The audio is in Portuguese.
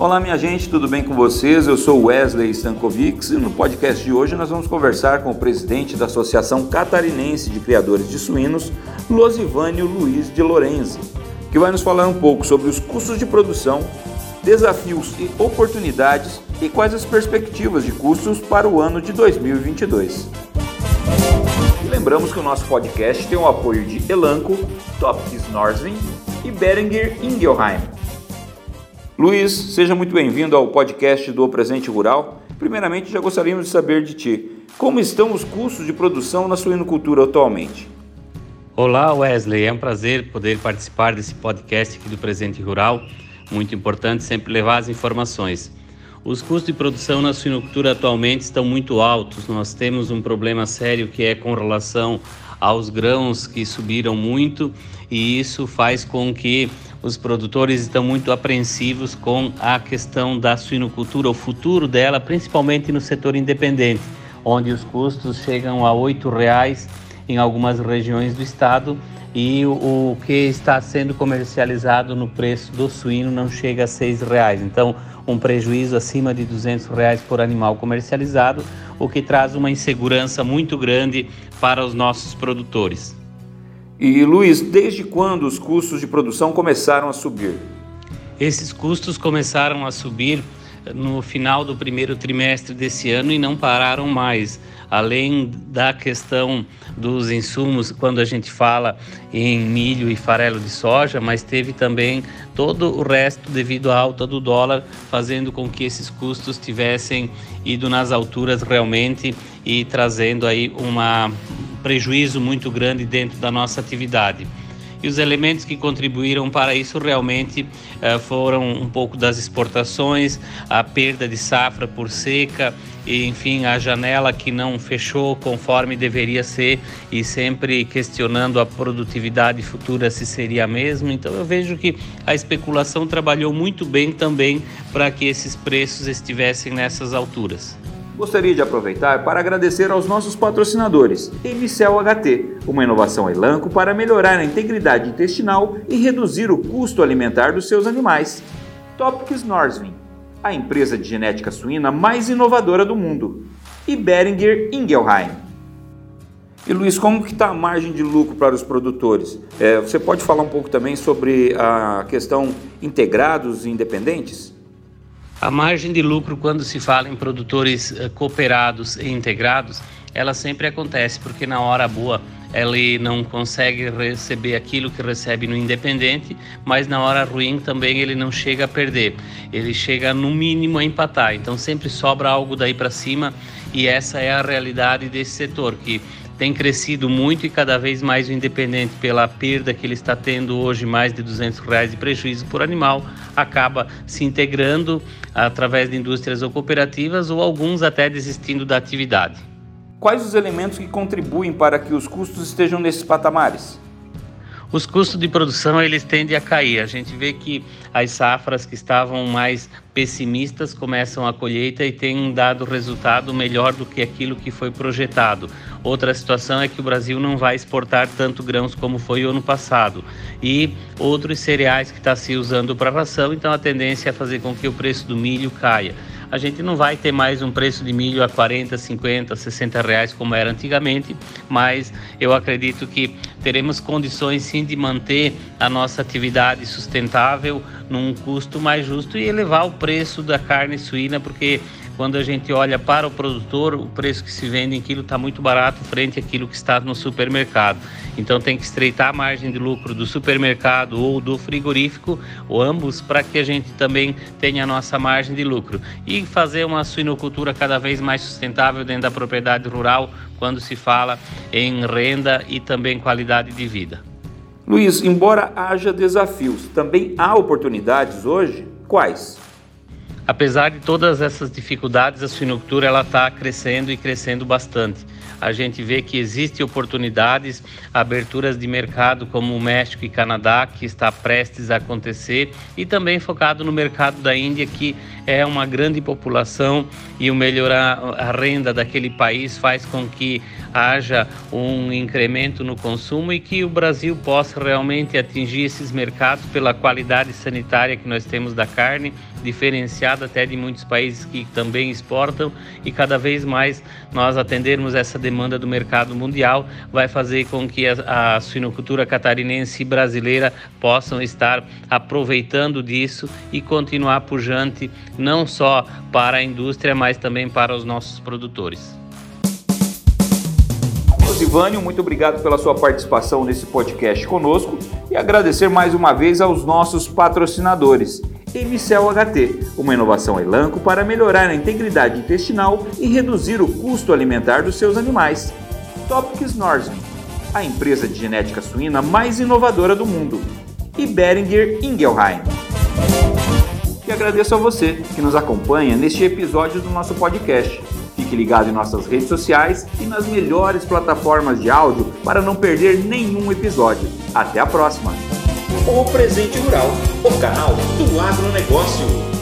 Olá, minha gente, tudo bem com vocês? Eu sou Wesley Stankovics e no podcast de hoje nós vamos conversar com o presidente da Associação Catarinense de Criadores de Suínos, Losivânio Luiz de Lorenzi, que vai nos falar um pouco sobre os custos de produção, desafios e oportunidades e quais as perspectivas de custos para o ano de 2022. E lembramos que o nosso podcast tem o apoio de Elanco, Topkins Norsvin e Berenger Ingelheim. Luiz, seja muito bem-vindo ao podcast do Presente Rural. Primeiramente, já gostaríamos de saber de ti, como estão os custos de produção na suinocultura atualmente? Olá, Wesley, é um prazer poder participar desse podcast aqui do Presente Rural. Muito importante sempre levar as informações. Os custos de produção na suinocultura atualmente estão muito altos. Nós temos um problema sério que é com relação aos grãos que subiram muito e isso faz com que os produtores estão muito apreensivos com a questão da suinocultura, o futuro dela, principalmente no setor independente, onde os custos chegam a R$ reais em algumas regiões do estado e o, que está sendo comercializado no preço do suíno não chega a R$ reais. Então, um prejuízo acima de R$ reais por animal comercializado, o que traz uma insegurança muito grande para os nossos produtores. E Luiz, desde quando os custos de produção começaram a subir? Esses custos começaram a subir no final do primeiro trimestre desse ano e não pararam mais. Além da questão dos insumos, quando a gente fala em milho e farelo de soja, mas teve também todo o resto devido à alta do dólar, fazendo com que esses custos tivessem ido nas alturas realmente e trazendo aí uma prejuízo muito grande dentro da nossa atividade. E os elementos que contribuíram para isso realmente uh, foram um pouco das exportações, a perda de safra por seca, e, enfim, a janela que não fechou conforme deveria ser e sempre questionando a produtividade futura se seria a mesma. Então eu vejo que a especulação trabalhou muito bem também para que esses preços estivessem nessas alturas. Gostaria de aproveitar para agradecer aos nossos patrocinadores, Emicel HT, uma inovação Elanco para melhorar a integridade intestinal e reduzir o custo alimentar dos seus animais. Topics Norsvin, a empresa de genética suína mais inovadora do mundo. E Beringer Ingelheim. E Luiz, como que está a margem de lucro para os produtores? É, você pode falar um pouco também sobre a questão integrados e independentes? A margem de lucro, quando se fala em produtores eh, cooperados e integrados, ela sempre acontece, porque na hora boa ele não consegue receber aquilo que recebe no independente, mas na hora ruim também ele não chega a perder. Ele chega no mínimo a empatar. Então sempre sobra algo daí para cima e essa é a realidade desse setor que tem crescido muito e cada vez mais o independente pela perda que ele está tendo hoje, mais de 200 reais de prejuízo por animal, acaba se integrando através de indústrias ou cooperativas ou alguns até desistindo da atividade. Quais os elementos que contribuem para que os custos estejam nesses patamares? Os custos de produção eles tendem a cair. A gente vê que as safras que estavam mais pessimistas começam a colheita e têm dado resultado melhor do que aquilo que foi projetado. Outra situação é que o Brasil não vai exportar tanto grãos como foi o ano passado e outros cereais que está se usando para ração, então a tendência é fazer com que o preço do milho caia a gente não vai ter mais um preço de milho a 40, 50, 60 reais como era antigamente, mas eu acredito que teremos condições sim de manter a nossa atividade sustentável num custo mais justo e elevar o preço da carne suína, porque quando a gente olha para o produtor, o preço que se vende em quilo está muito barato frente àquilo que está no supermercado. Então tem que estreitar a margem de lucro do supermercado ou do frigorífico, ou ambos, para que a gente também tenha a nossa margem de lucro. E fazer uma suinocultura cada vez mais sustentável dentro da propriedade rural, quando se fala em renda e também qualidade de vida. Luiz, embora haja desafios, também há oportunidades hoje? Quais? Apesar de todas essas dificuldades, a suinocultura ela está crescendo e crescendo bastante. A gente vê que existem oportunidades, aberturas de mercado como o México e Canadá, que está prestes a acontecer, e também focado no mercado da Índia, que é uma grande população e o melhorar a renda daquele país faz com que haja um incremento no consumo e que o Brasil possa realmente atingir esses mercados pela qualidade sanitária que nós temos da carne diferenciada até de muitos países que também exportam e cada vez mais nós atendermos essa demanda do mercado mundial vai fazer com que a, a suinocultura catarinense e brasileira possam estar aproveitando disso e continuar pujante não só para a indústria, mas também para os nossos produtores. Rosivânio, muito obrigado pela sua participação nesse podcast conosco e agradecer mais uma vez aos nossos patrocinadores. MCL HT, uma inovação Elanco para melhorar a integridade intestinal e reduzir o custo alimentar dos seus animais. Topics Norsen, a empresa de genética suína mais inovadora do mundo. E Beringer Ingelheim. E agradeço a você que nos acompanha neste episódio do nosso podcast. Fique ligado em nossas redes sociais e nas melhores plataformas de áudio para não perder nenhum episódio. Até a próxima! O Presente Rural, o canal do agronegócio.